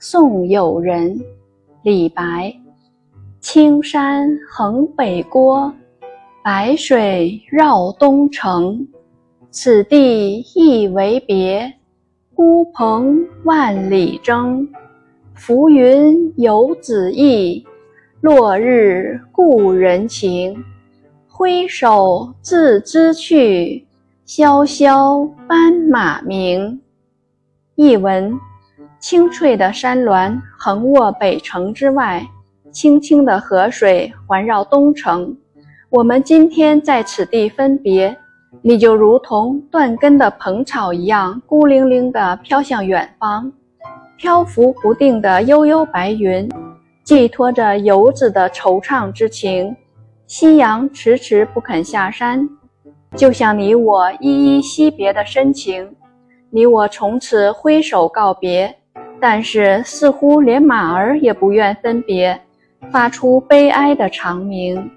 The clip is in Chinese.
送友人，李白。青山横北郭，白水绕东城。此地一为别，孤蓬万里征。浮云游子意，落日故人情。挥手自兹去，萧萧斑马鸣。译文：青翠的山峦横卧北城之外，清清的河水环绕东城。我们今天在此地分别，你就如同断根的蓬草一样，孤零零地飘向远方。漂浮不定的悠悠白云，寄托着游子的惆怅之情。夕阳迟迟不肯下山，就像你我依依惜别的深情。你我从此挥手告别，但是似乎连马儿也不愿分别，发出悲哀的长鸣。